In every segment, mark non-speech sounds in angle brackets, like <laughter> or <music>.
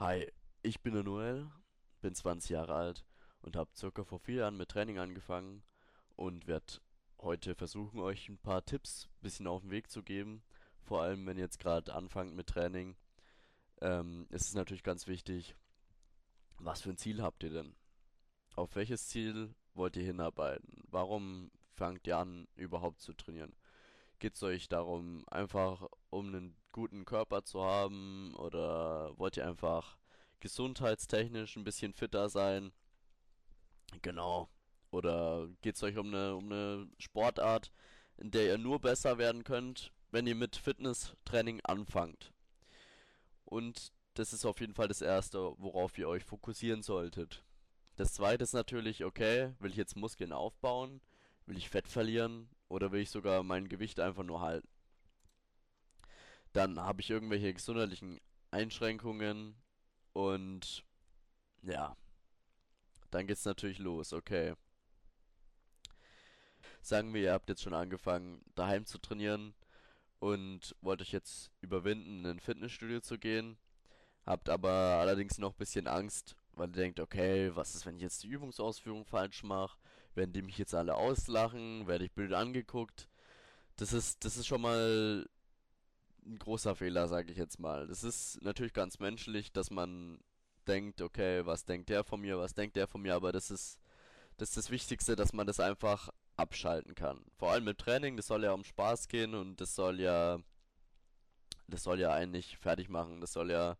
Hi, ich bin der Noel, bin 20 Jahre alt und habe circa vor vier Jahren mit Training angefangen und werde heute versuchen, euch ein paar Tipps bisschen auf den Weg zu geben. Vor allem, wenn ihr jetzt gerade anfangt mit Training, ähm, ist es natürlich ganz wichtig, was für ein Ziel habt ihr denn? Auf welches Ziel wollt ihr hinarbeiten? Warum fangt ihr an, überhaupt zu trainieren? Geht es euch darum, einfach um einen guten Körper zu haben oder wollt ihr einfach gesundheitstechnisch ein bisschen fitter sein? Genau. Oder geht es euch um eine, um eine Sportart, in der ihr nur besser werden könnt, wenn ihr mit Fitnesstraining anfangt? Und das ist auf jeden Fall das Erste, worauf ihr euch fokussieren solltet. Das Zweite ist natürlich, okay, will ich jetzt Muskeln aufbauen? Will ich Fett verlieren? Oder will ich sogar mein Gewicht einfach nur halten? Dann habe ich irgendwelche gesundheitlichen Einschränkungen und ja, dann geht's natürlich los, okay. Sagen wir, ihr habt jetzt schon angefangen, daheim zu trainieren und wollt euch jetzt überwinden, in ein Fitnessstudio zu gehen, habt aber allerdings noch ein bisschen Angst, weil ihr denkt, okay, was ist, wenn ich jetzt die Übungsausführung falsch mache? Werden die mich jetzt alle auslachen? Werde ich blöd angeguckt? Das ist, das ist schon mal ein großer Fehler, sage ich jetzt mal. Das ist natürlich ganz menschlich, dass man denkt, okay, was denkt der von mir, was denkt der von mir, aber das ist das ist das Wichtigste, dass man das einfach abschalten kann. Vor allem im Training, das soll ja um Spaß gehen und das soll ja das soll ja eigentlich fertig machen, das soll ja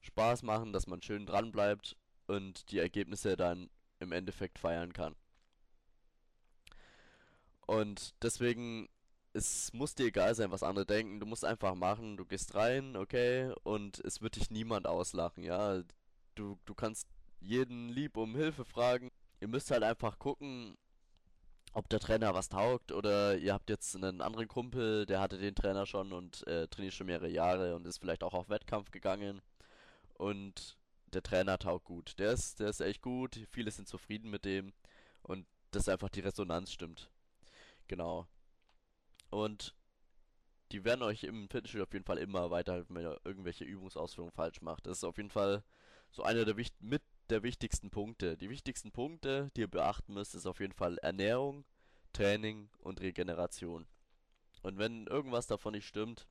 Spaß machen, dass man schön dran bleibt und die Ergebnisse dann im Endeffekt feiern kann. Und deswegen es muss dir egal sein, was andere denken. Du musst einfach machen. Du gehst rein, okay, und es wird dich niemand auslachen, ja. Du, du kannst jeden lieb um Hilfe fragen. Ihr müsst halt einfach gucken, ob der Trainer was taugt oder ihr habt jetzt einen anderen Kumpel, der hatte den Trainer schon und äh, trainiert schon mehrere Jahre und ist vielleicht auch auf Wettkampf gegangen und der Trainer taugt gut. Der ist, der ist echt gut, viele sind zufrieden mit dem und dass einfach die Resonanz stimmt. Genau. Und die werden euch im Fitnessstudio auf jeden Fall immer weiterhelfen, wenn ihr irgendwelche Übungsausführungen falsch macht. Das ist auf jeden Fall so einer der mit der wichtigsten Punkte. Die wichtigsten Punkte, die ihr beachten müsst, ist auf jeden Fall Ernährung, Training und Regeneration. Und wenn irgendwas davon nicht stimmt,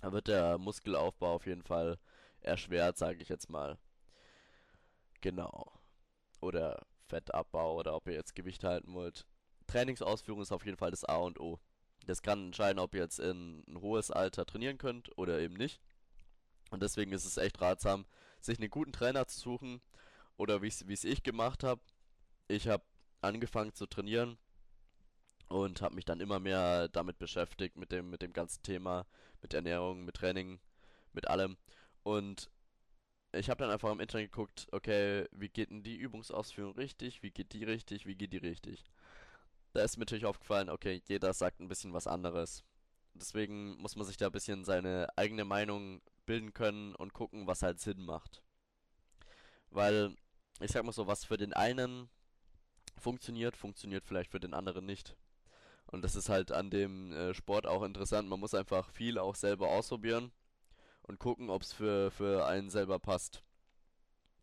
dann wird der Muskelaufbau auf jeden Fall erschwert, sage ich jetzt mal. Genau. Oder Fettabbau oder ob ihr jetzt Gewicht halten wollt. Trainingsausführung ist auf jeden Fall das A und O. Das kann entscheiden, ob ihr jetzt in ein hohes Alter trainieren könnt oder eben nicht. Und deswegen ist es echt ratsam, sich einen guten Trainer zu suchen. Oder wie es ich gemacht habe. Ich habe angefangen zu trainieren und habe mich dann immer mehr damit beschäftigt, mit dem, mit dem ganzen Thema, mit Ernährung, mit Training, mit allem. Und ich habe dann einfach im Internet geguckt, okay, wie geht denn die Übungsausführung richtig, wie geht die richtig, wie geht die richtig. Da ist mir natürlich aufgefallen, okay, jeder sagt ein bisschen was anderes. Deswegen muss man sich da ein bisschen seine eigene Meinung bilden können und gucken, was halt Sinn macht. Weil, ich sag mal so, was für den einen funktioniert, funktioniert vielleicht für den anderen nicht. Und das ist halt an dem äh, Sport auch interessant. Man muss einfach viel auch selber ausprobieren und gucken, ob es für, für einen selber passt.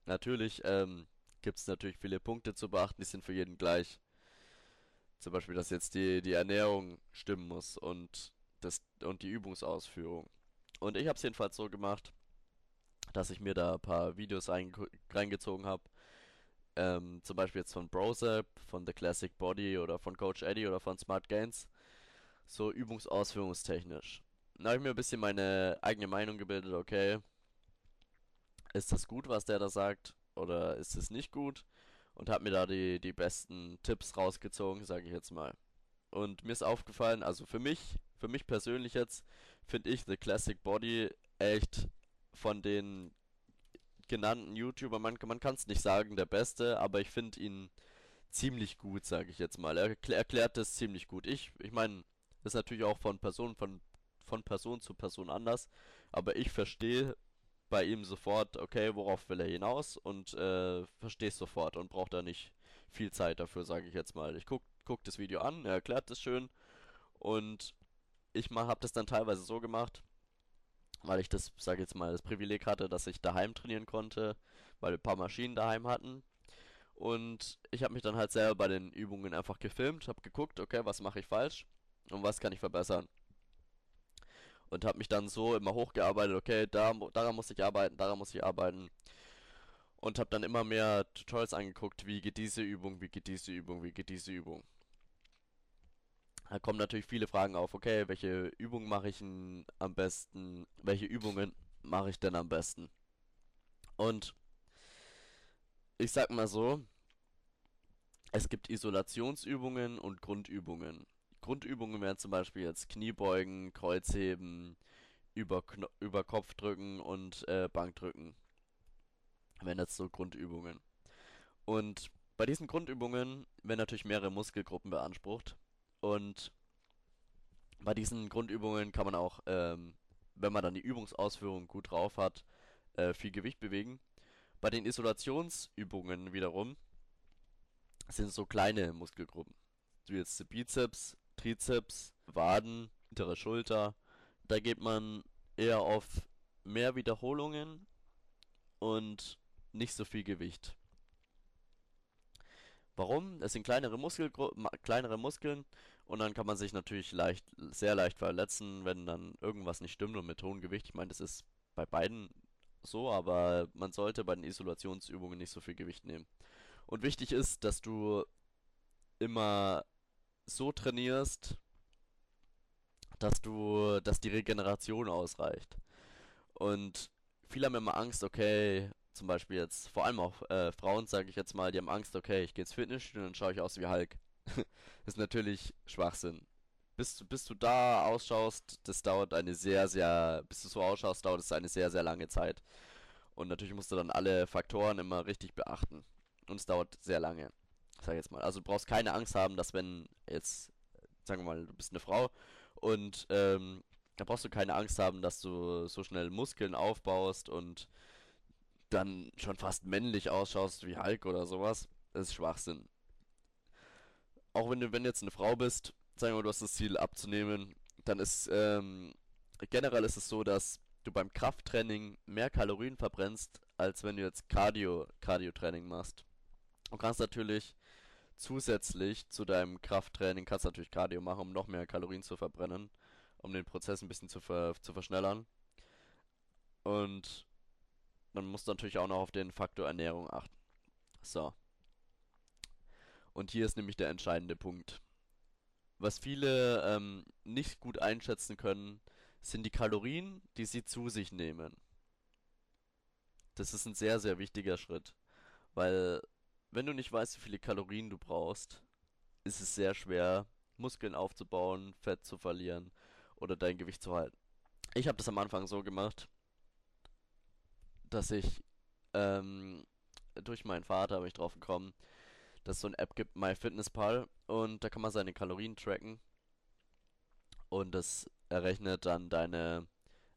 Natürlich ähm, gibt es natürlich viele Punkte zu beachten, die sind für jeden gleich. Zum Beispiel, dass jetzt die, die Ernährung stimmen muss und, das, und die Übungsausführung. Und ich habe es jedenfalls so gemacht, dass ich mir da ein paar Videos reingezogen habe, ähm, zum Beispiel jetzt von Brosep, von The Classic Body oder von Coach Eddie oder von Smart Gains, so übungsausführungstechnisch. Da habe ich mir ein bisschen meine eigene Meinung gebildet, okay, ist das gut, was der da sagt, oder ist es nicht gut? Und habe mir da die, die besten Tipps rausgezogen, sage ich jetzt mal. Und mir ist aufgefallen, also für mich, für mich persönlich jetzt, finde ich The Classic Body echt von den genannten YouTuber, man, man kann es nicht sagen, der beste, aber ich finde ihn ziemlich gut, sage ich jetzt mal. Er erklärt das ziemlich gut. Ich, ich meine, das ist natürlich auch von Person, von, von Person zu Person anders, aber ich verstehe bei ihm sofort, okay, worauf will er hinaus und äh, verstehe es sofort und brauche da nicht viel Zeit dafür, sage ich jetzt mal. Ich guck, guck das Video an, er erklärt das schön und ich habe das dann teilweise so gemacht, weil ich das, sage jetzt mal, das Privileg hatte, dass ich daheim trainieren konnte, weil wir ein paar Maschinen daheim hatten. Und ich habe mich dann halt selber bei den Übungen einfach gefilmt, habe geguckt, okay, was mache ich falsch und was kann ich verbessern. Und habe mich dann so immer hochgearbeitet, okay, da, daran muss ich arbeiten, daran muss ich arbeiten. Und habe dann immer mehr Tutorials angeguckt, wie geht diese Übung, wie geht diese Übung, wie geht diese Übung. Da kommen natürlich viele Fragen auf, okay, welche Übungen mache ich denn am besten, welche Übungen mache ich denn am besten? Und ich sag mal so, es gibt Isolationsübungen und Grundübungen. Grundübungen wären zum Beispiel jetzt Kniebeugen, Kreuzheben, über, Kno über Kopfdrücken und äh, Bankdrücken. Wären jetzt so Grundübungen. Und bei diesen Grundübungen werden natürlich mehrere Muskelgruppen beansprucht. Und bei diesen Grundübungen kann man auch, ähm, wenn man dann die Übungsausführung gut drauf hat, äh, viel Gewicht bewegen. Bei den Isolationsübungen wiederum sind so kleine Muskelgruppen. Wie jetzt Bizeps, Trizeps, Waden, hintere Schulter. Da geht man eher auf mehr Wiederholungen und nicht so viel Gewicht. Warum? Es sind kleinere, Muskelgru kleinere Muskeln und dann kann man sich natürlich leicht, sehr leicht verletzen, wenn dann irgendwas nicht stimmt und mit hohem Gewicht. Ich meine, das ist bei beiden so, aber man sollte bei den Isolationsübungen nicht so viel Gewicht nehmen. Und wichtig ist, dass du immer so trainierst, dass du, dass die Regeneration ausreicht. Und viele haben immer Angst, okay, zum Beispiel jetzt, vor allem auch äh, Frauen, sage ich jetzt mal, die haben Angst, okay, ich gehe ins Fitnessstudio und dann schaue ich aus wie Hulk. <laughs> ist natürlich Schwachsinn. Bis, du- bis du da ausschaust, das dauert eine sehr, sehr, bis du so ausschaust, dauert es eine sehr, sehr lange Zeit. Und natürlich musst du dann alle Faktoren immer richtig beachten. Und es dauert sehr lange, sag jetzt mal. Also du brauchst keine Angst haben, dass wenn jetzt, sagen wir mal, du bist eine Frau und ähm, da brauchst du keine Angst haben, dass du so schnell Muskeln aufbaust und dann schon fast männlich ausschaust wie Hulk oder sowas. Das ist Schwachsinn. Auch wenn du, wenn jetzt eine Frau bist, sagen wir mal, du hast das Ziel abzunehmen, dann ist, ähm, generell ist es so, dass du beim Krafttraining mehr Kalorien verbrennst, als wenn du jetzt Cardio, Cardio-Training machst. Du kannst natürlich zusätzlich zu deinem Krafttraining, kannst natürlich Cardio machen, um noch mehr Kalorien zu verbrennen, um den Prozess ein bisschen zu, ver, zu verschnellern. Und dann musst du natürlich auch noch auf den Faktor Ernährung achten. So. Und hier ist nämlich der entscheidende Punkt. Was viele ähm, nicht gut einschätzen können, sind die Kalorien, die sie zu sich nehmen. Das ist ein sehr, sehr wichtiger Schritt, weil wenn du nicht weißt, wie viele Kalorien du brauchst, ist es sehr schwer, Muskeln aufzubauen, Fett zu verlieren oder dein Gewicht zu halten. Ich habe das am Anfang so gemacht, dass ich ähm, durch meinen Vater bin ich drauf gekommen, dass es so eine App gibt, MyFitnessPal, und da kann man seine Kalorien tracken und das errechnet dann deine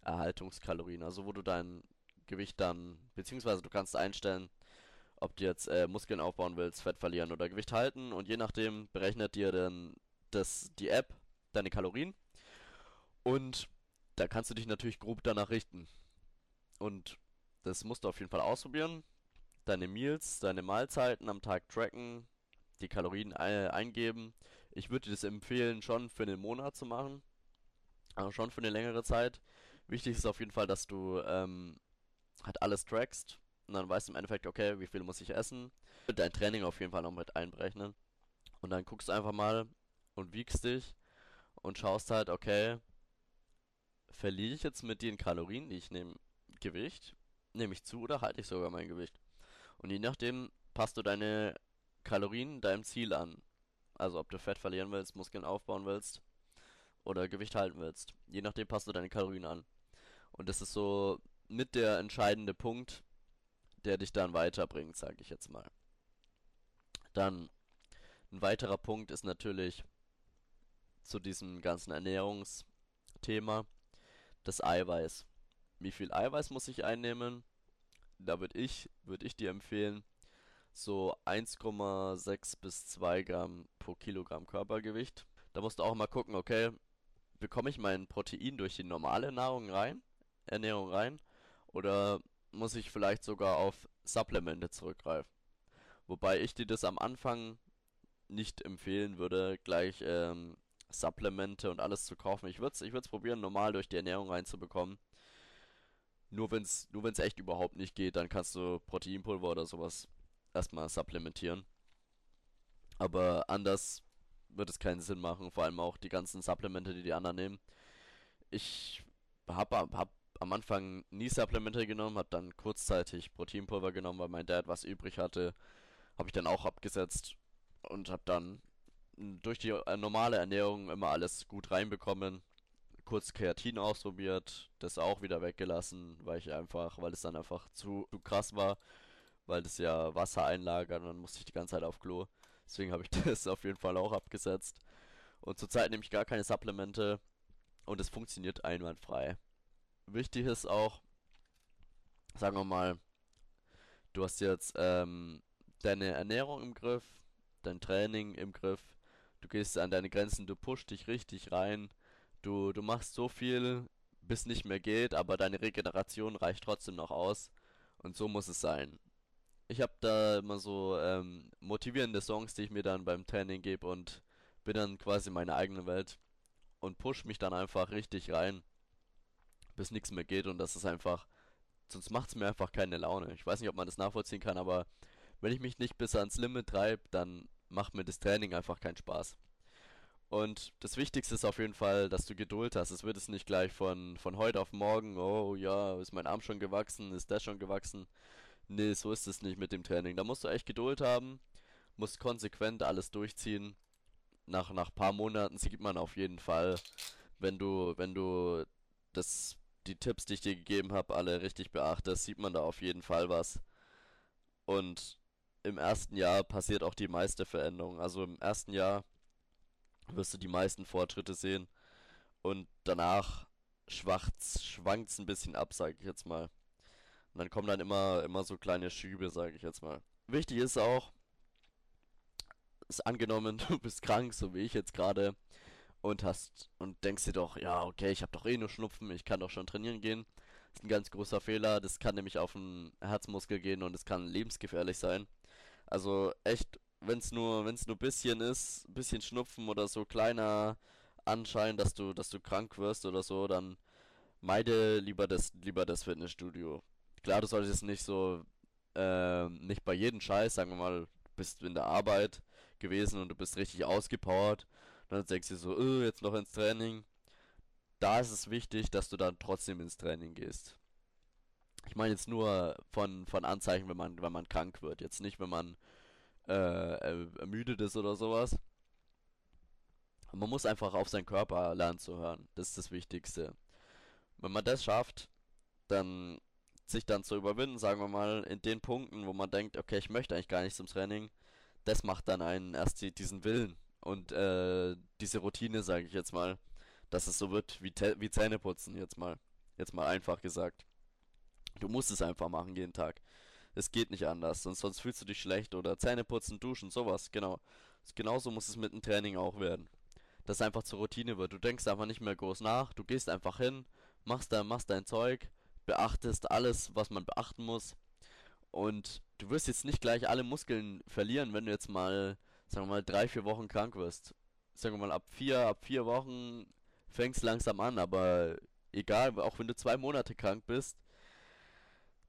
Erhaltungskalorien, also wo du dein Gewicht dann, beziehungsweise du kannst einstellen, ob du jetzt äh, Muskeln aufbauen willst, Fett verlieren oder Gewicht halten und je nachdem berechnet dir dann das, die App deine Kalorien und da kannst du dich natürlich grob danach richten. Und das musst du auf jeden Fall ausprobieren. Deine Meals, deine Mahlzeiten am Tag tracken, die Kalorien ei- eingeben. Ich würde dir das empfehlen, schon für einen Monat zu machen, also schon für eine längere Zeit. Wichtig ist auf jeden Fall, dass du ähm, halt alles trackst und dann weißt du im Endeffekt, okay, wie viel muss ich essen. Dein Training auf jeden Fall noch mit einberechnen. Und dann guckst du einfach mal und wiegst dich und schaust halt, okay, verliere ich jetzt mit den Kalorien, die ich nehme, Gewicht? Nehme ich zu oder halte ich sogar mein Gewicht? Und je nachdem passt du deine Kalorien deinem Ziel an. Also ob du Fett verlieren willst, Muskeln aufbauen willst oder Gewicht halten willst. Je nachdem passt du deine Kalorien an. Und das ist so mit der entscheidende Punkt, der dich dann weiterbringt, sage ich jetzt mal. Dann ein weiterer Punkt ist natürlich zu diesem ganzen Ernährungsthema das Eiweiß. Wie viel Eiweiß muss ich einnehmen? Da würde ich, würde ich dir empfehlen, so 1,6 bis 2 Gramm pro Kilogramm Körpergewicht. Da musst du auch mal gucken, okay, bekomme ich mein Protein durch die normale Nahrung rein? Ernährung rein oder muss ich vielleicht sogar auf Supplemente zurückgreifen? Wobei ich dir das am Anfang nicht empfehlen würde, gleich ähm, Supplemente und alles zu kaufen. Ich würde es ich probieren, normal durch die Ernährung reinzubekommen. Nur wenn es nur wenn's echt überhaupt nicht geht, dann kannst du Proteinpulver oder sowas erstmal supplementieren. Aber anders wird es keinen Sinn machen, vor allem auch die ganzen Supplemente, die die anderen nehmen. Ich habe hab hab am Anfang nie Supplemente genommen, habe dann kurzzeitig Proteinpulver genommen, weil mein Dad was übrig hatte. Habe ich dann auch abgesetzt und habe dann durch die äh, normale Ernährung immer alles gut reinbekommen. Kurz Kreatin ausprobiert, das auch wieder weggelassen, weil ich einfach, weil es dann einfach zu, zu krass war, weil das ja Wasser einlagert und dann musste ich die ganze Zeit auf Klo. Deswegen habe ich <laughs> das auf jeden Fall auch abgesetzt. Und zurzeit nehme ich gar keine Supplemente und es funktioniert einwandfrei. Wichtig ist auch, sagen wir mal, du hast jetzt ähm, deine Ernährung im Griff, dein Training im Griff, du gehst an deine Grenzen, du pushst dich richtig rein, du, du machst so viel, bis nicht mehr geht, aber deine Regeneration reicht trotzdem noch aus. Und so muss es sein. Ich habe da immer so ähm, motivierende Songs, die ich mir dann beim Training gebe und bin dann quasi meine eigene Welt und push mich dann einfach richtig rein, bis nichts mehr geht und das ist einfach, sonst macht es mir einfach keine Laune. Ich weiß nicht, ob man das nachvollziehen kann, aber wenn ich mich nicht bis ans Limit treibe, dann macht mir das Training einfach keinen Spaß. Und das Wichtigste ist auf jeden Fall, dass du Geduld hast. Es wird es nicht gleich von, von heute auf morgen, oh ja, ist mein Arm schon gewachsen, ist der schon gewachsen. Nee, so ist es nicht mit dem Training. Da musst du echt Geduld haben, musst konsequent alles durchziehen. Nach, nach paar Monaten sieht man auf jeden Fall, wenn du, wenn du das, die Tipps, die ich dir gegeben habe, alle richtig beachtest, sieht man da auf jeden Fall was. Und im ersten Jahr passiert auch die meiste Veränderung. Also im ersten Jahr wirst du die meisten Fortschritte sehen. Und danach schwankt's, schwankt's ein bisschen ab, sage ich jetzt mal. Und dann kommen dann immer, immer so kleine Schübe, sage ich jetzt mal. Wichtig ist auch, ist angenommen, <laughs> du bist krank, so wie ich jetzt gerade, und hast und denkst dir doch, ja, okay, ich habe doch eh nur Schnupfen, ich kann doch schon trainieren gehen. Das ist ein ganz großer Fehler, das kann nämlich auf den Herzmuskel gehen und es kann lebensgefährlich sein. Also echt, wenn es nur, wenn es nur bisschen ist, bisschen Schnupfen oder so kleiner Anschein, dass du, dass du krank wirst oder so, dann meide lieber das, lieber das Fitnessstudio. Klar, du solltest nicht so, äh, nicht bei jedem Scheiß, sagen wir mal, bist in der Arbeit gewesen und du bist richtig ausgepowert. Dann denkst du so, oh, jetzt noch ins Training. Da ist es wichtig, dass du dann trotzdem ins Training gehst. Ich meine jetzt nur von, von Anzeichen, wenn man, wenn man krank wird. Jetzt nicht, wenn man äh, ermüdet ist oder sowas. Man muss einfach auf seinen Körper lernen zu hören. Das ist das Wichtigste. Wenn man das schafft, dann sich dann zu überwinden, sagen wir mal, in den Punkten, wo man denkt, okay, ich möchte eigentlich gar nicht zum Training, das macht dann einen erst die, diesen Willen und äh, diese Routine, sage ich jetzt mal, dass es so wird wie, wie Zähneputzen, jetzt mal, jetzt mal einfach gesagt. Du musst es einfach machen jeden Tag. Es geht nicht anders, sonst, sonst fühlst du dich schlecht oder Zähne putzen, duschen, sowas, genau. Genauso muss es mit dem Training auch werden. Dass es einfach zur Routine wird. Du denkst einfach nicht mehr groß nach, du gehst einfach hin, machst, da, machst dein Zeug, beachtest alles, was man beachten muss. Und du wirst jetzt nicht gleich alle Muskeln verlieren, wenn du jetzt mal, sagen wir mal, drei, vier Wochen krank wirst. Sagen wir mal, ab vier, ab vier Wochen fängst langsam an, aber egal, auch wenn du zwei Monate krank bist,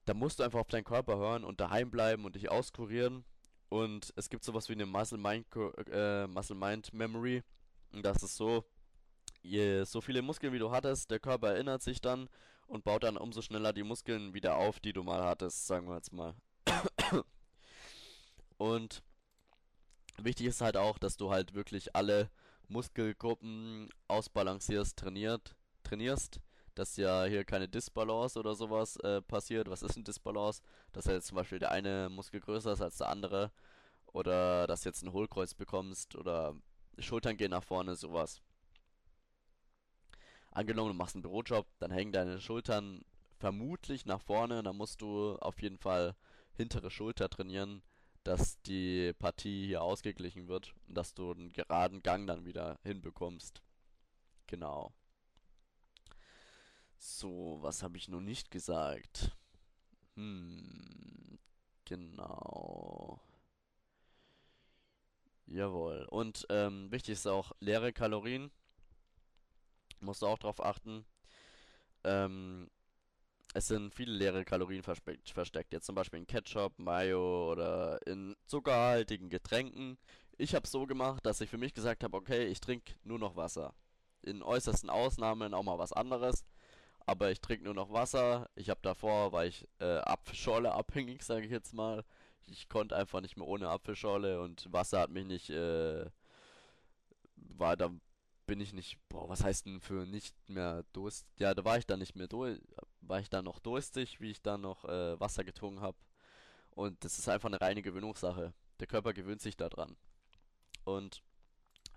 da musst du einfach auf deinen Körper hören und daheim bleiben und dich auskurieren. Und es gibt sowas wie eine Muscle Mind, äh, Muscle Mind Memory. Und das ist so, je so viele Muskeln wie du hattest, der Körper erinnert sich dann und baut dann umso schneller die Muskeln wieder auf, die du mal hattest, sagen wir jetzt mal. und wichtig ist halt auch, dass du halt wirklich alle Muskelgruppen ausbalancierst, trainiert, trainierst dass ja hier keine Disbalance oder sowas äh, passiert. Was ist ein Disbalance? Dass ja jetzt zum Beispiel der eine Muskel größer ist als der andere. Oder dass jetzt ein Hohlkreuz bekommst oder Schultern gehen nach vorne, sowas. Angenommen, du machst einen Bürojob, dann hängen deine Schultern vermutlich nach vorne. Dann musst du auf jeden Fall hintere Schulter trainieren, dass die Partie hier ausgeglichen wird und dass du einen geraden Gang dann wieder hinbekommst. Genau. So, was habe ich noch nicht gesagt? Hm, genau. Jawohl. Und ähm, wichtig ist auch leere Kalorien. Musst du auch drauf achten. Ähm, es sind viele leere Kalorien versteckt. Jetzt zum Beispiel in Ketchup, Mayo oder in zuckerhaltigen Getränken. Ich habe so gemacht, dass ich für mich gesagt habe, okay, ich trinke nur noch Wasser. In äußersten Ausnahmen auch mal was anderes. Aber ich trinke nur noch Wasser. Ich habe davor, war ich äh, Apfelschorle abhängig, sage ich jetzt mal. Ich konnte einfach nicht mehr ohne Apfelschorle und Wasser hat mich nicht, äh, war da bin ich nicht, boah, was heißt denn für nicht mehr Durst? Ja, da war ich dann nicht mehr durch, war ich dann noch durstig, wie ich dann noch äh, Wasser getrunken habe. Und das ist einfach eine reine Gewöhnungssache. Der Körper gewöhnt sich daran. Und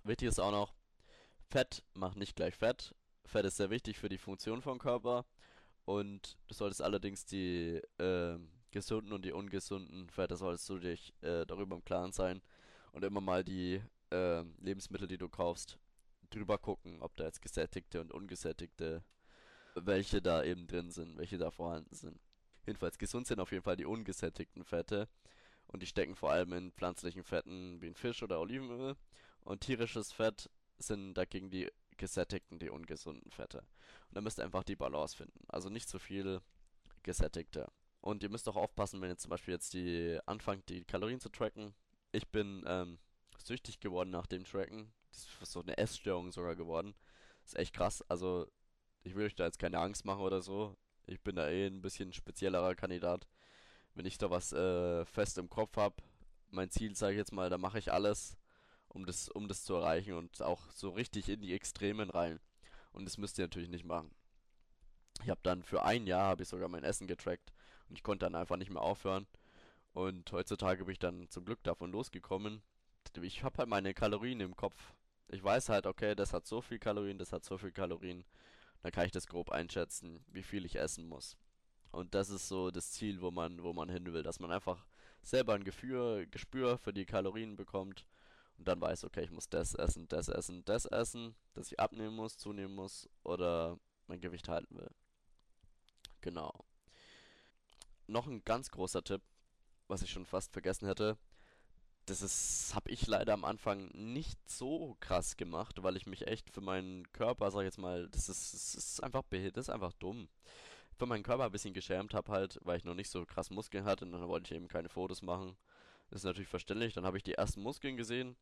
wichtig ist auch noch, Fett macht nicht gleich Fett. Fett ist sehr wichtig für die Funktion vom Körper. Und du solltest allerdings die äh, gesunden und die ungesunden Fette solltest du dich äh, darüber im Klaren sein. Und immer mal die äh, Lebensmittel, die du kaufst, drüber gucken, ob da jetzt gesättigte und ungesättigte, welche da eben drin sind, welche da vorhanden sind. Jedenfalls gesund sind auf jeden Fall die ungesättigten Fette und die stecken vor allem in pflanzlichen Fetten wie in Fisch oder Olivenöl und tierisches Fett sind dagegen die gesättigten, die ungesunden Fette. Und da müsst ihr einfach die Balance finden. Also nicht zu viel gesättigte. Und ihr müsst auch aufpassen, wenn ihr zum Beispiel jetzt die anfangt, die Kalorien zu tracken. Ich bin ähm, süchtig geworden nach dem Tracken. Das ist so eine Essstörung sogar geworden. ist echt krass. Also, ich will euch da jetzt keine Angst machen oder so. Ich bin da eh ein bisschen speziellerer Kandidat. Wenn ich da was äh, fest im Kopf habe, mein Ziel, sage ich jetzt mal, da mache ich alles, um das, um das zu erreichen und auch so richtig in die Extremen rein. Und das müsst ihr natürlich nicht machen. Ich habe dann für ein Jahr habe ich sogar mein Essen getrackt und ich konnte dann einfach nicht mehr aufhören. Und heutzutage bin ich dann zum Glück davon losgekommen. Ich habe halt meine Kalorien im Kopf. Ich weiß halt, okay, das hat so viel Kalorien, das hat so viel Kalorien. Dann kann ich das grob einschätzen, wie viel ich essen muss. Und das ist so das Ziel, wo man, wo man hin will, dass man einfach selber ein Gefühl, Gespür für die Kalorien bekommt und dann weiß, okay, ich muss das essen, das essen, das essen, dass ich abnehmen muss, zunehmen muss oder mein Gewicht halten will. Genau. Noch ein ganz großer Tipp, was ich schon fast vergessen hätte. Das ist, habe ich leider am Anfang nicht so krass gemacht, weil ich mich echt für meinen Körper, sag ich jetzt mal, das ist, das ist einfach behindert, das ist einfach dumm. Für meinen Körper ein bisschen geschämt habe halt, weil ich noch nicht so krass Muskeln hatte und dann wollte ich eben keine Fotos machen. Das ist natürlich verständlich. Dann habe ich die ersten Muskeln gesehen,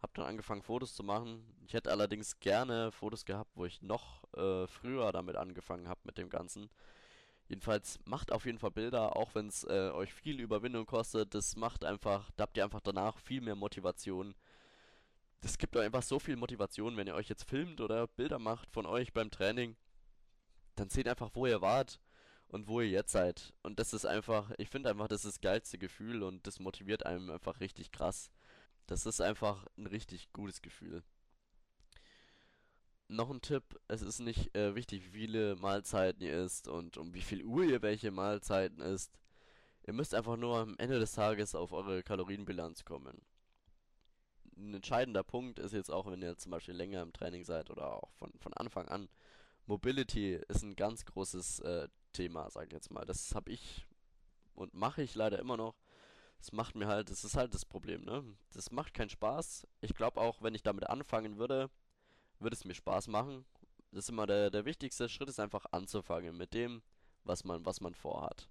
habe dann angefangen Fotos zu machen. Ich hätte allerdings gerne Fotos gehabt, wo ich noch äh, früher damit angefangen habe mit dem Ganzen. Jedenfalls macht auf jeden Fall Bilder, auch wenn es äh, euch viel Überwindung kostet. Das macht einfach, da habt ihr einfach danach viel mehr Motivation. Das gibt euch einfach so viel Motivation, wenn ihr euch jetzt filmt oder Bilder macht von euch beim Training. Dann seht einfach, wo ihr wart und wo ihr jetzt seid. Und das ist einfach, ich finde einfach, das ist das geilste Gefühl und das motiviert einem einfach richtig krass. Das ist einfach ein richtig gutes Gefühl. Noch ein Tipp, es ist nicht äh, wichtig, wie viele Mahlzeiten ihr isst und um wie viel Uhr ihr welche Mahlzeiten isst. Ihr müsst einfach nur am Ende des Tages auf eure Kalorienbilanz kommen. Ein entscheidender Punkt ist jetzt auch, wenn ihr zum Beispiel länger im Training seid oder auch von, von Anfang an. Mobility ist ein ganz großes äh, Thema, sag ich jetzt mal. Das habe ich und mache ich leider immer noch. Das macht mir halt, das ist halt das Problem, ne? Das macht keinen Spaß. Ich glaube auch, wenn ich damit anfangen würde, würde es mir Spaß machen. Das ist immer der, der wichtigste Schritt, ist einfach anzufangen mit dem, was man, was man vorhat.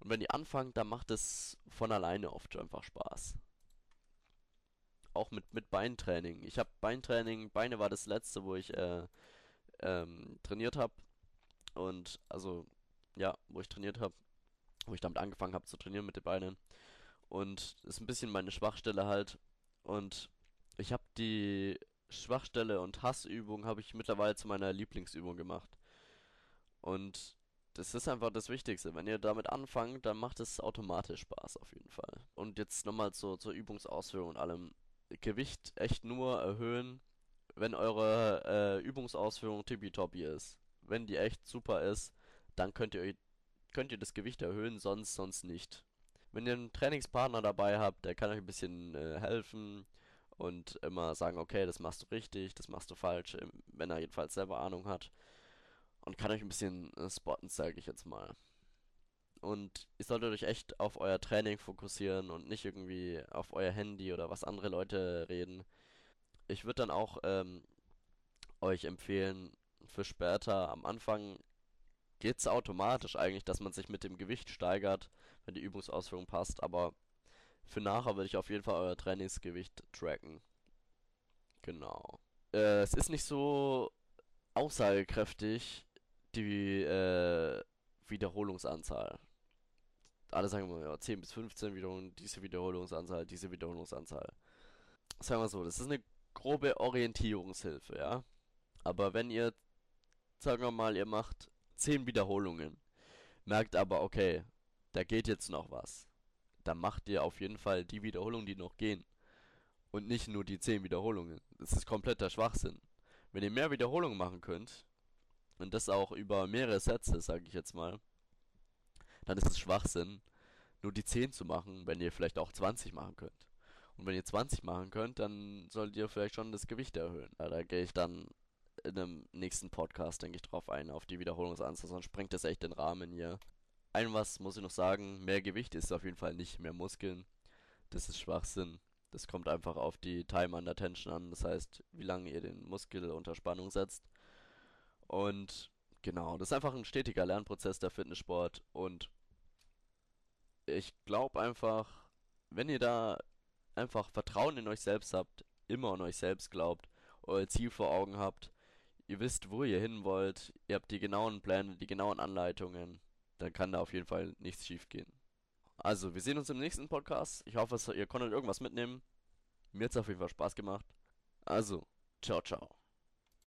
Und wenn ihr anfangt, dann macht es von alleine oft einfach Spaß. Auch mit, mit Beintraining. Ich habe Beintraining, Beine war das letzte, wo ich äh, ähm, trainiert habe. Und also, ja, wo ich trainiert habe, wo ich damit angefangen habe zu trainieren mit den Beinen. Und das ist ein bisschen meine Schwachstelle halt. Und ich habe die Schwachstelle und Hassübung habe ich mittlerweile zu meiner Lieblingsübung gemacht. Und das ist einfach das Wichtigste. Wenn ihr damit anfangt, dann macht es automatisch Spaß auf jeden Fall. Und jetzt nochmal zur, zur Übungsausführung und allem. Gewicht echt nur erhöhen, wenn eure äh, Übungsausführung tippitoppi ist. Wenn die echt super ist, dann könnt ihr, könnt ihr das Gewicht erhöhen, sonst sonst nicht. Wenn ihr einen Trainingspartner dabei habt, der kann euch ein bisschen äh, helfen und immer sagen, okay, das machst du richtig, das machst du falsch, wenn er jedenfalls selber Ahnung hat. und kann euch ein bisschen äh, spotten, sage ich jetzt mal. Und ihr solltet euch echt auf euer Training fokussieren und nicht irgendwie auf euer Handy oder was andere Leute reden. Ich würde dann auch ähm, euch empfehlen, für später am Anfang geht's automatisch eigentlich, dass man sich mit dem Gewicht steigert, wenn die Übungsausführung passt, aber für nachher würde ich auf jeden Fall euer Trainingsgewicht tracken. Genau. Äh, es ist nicht so aussagekräftig, die äh, Wiederholungsanzahl. Alle sagen immer, ja, 10 bis 15 Wiederholungen, diese Wiederholungsanzahl, diese Wiederholungsanzahl. Sagen wir so, das ist eine grobe Orientierungshilfe, ja. Aber wenn ihr, sagen wir mal, ihr macht 10 Wiederholungen, merkt aber, okay, da geht jetzt noch was, dann macht ihr auf jeden Fall die Wiederholungen, die noch gehen. Und nicht nur die 10 Wiederholungen. Das ist kompletter Schwachsinn. Wenn ihr mehr Wiederholungen machen könnt, und das auch über mehrere Sätze, sage ich jetzt mal, dann ist es Schwachsinn, nur die 10 zu machen, wenn ihr vielleicht auch 20 machen könnt. Und wenn ihr 20 machen könnt, dann solltet ihr vielleicht schon das Gewicht erhöhen. Ja, da gehe ich dann in einem nächsten Podcast, denke ich, drauf ein, auf die Wiederholungsanzahl, sonst sprengt das echt den Rahmen hier. Ein was muss ich noch sagen, mehr Gewicht ist auf jeden Fall nicht mehr Muskeln. Das ist Schwachsinn. Das kommt einfach auf die Time under Tension an, das heißt, wie lange ihr den Muskel unter Spannung setzt. Und genau, das ist einfach ein stetiger Lernprozess der Fitnesssport und ich glaube einfach, wenn ihr da einfach Vertrauen in euch selbst habt, immer an euch selbst glaubt, euer Ziel vor Augen habt, ihr wisst, wo ihr hin wollt, ihr habt die genauen Pläne, die genauen Anleitungen, dann kann da auf jeden Fall nichts schief gehen. Also, wir sehen uns im nächsten Podcast. Ich hoffe, ihr konntet irgendwas mitnehmen. Mir hat es auf jeden Fall Spaß gemacht. Also, ciao, ciao.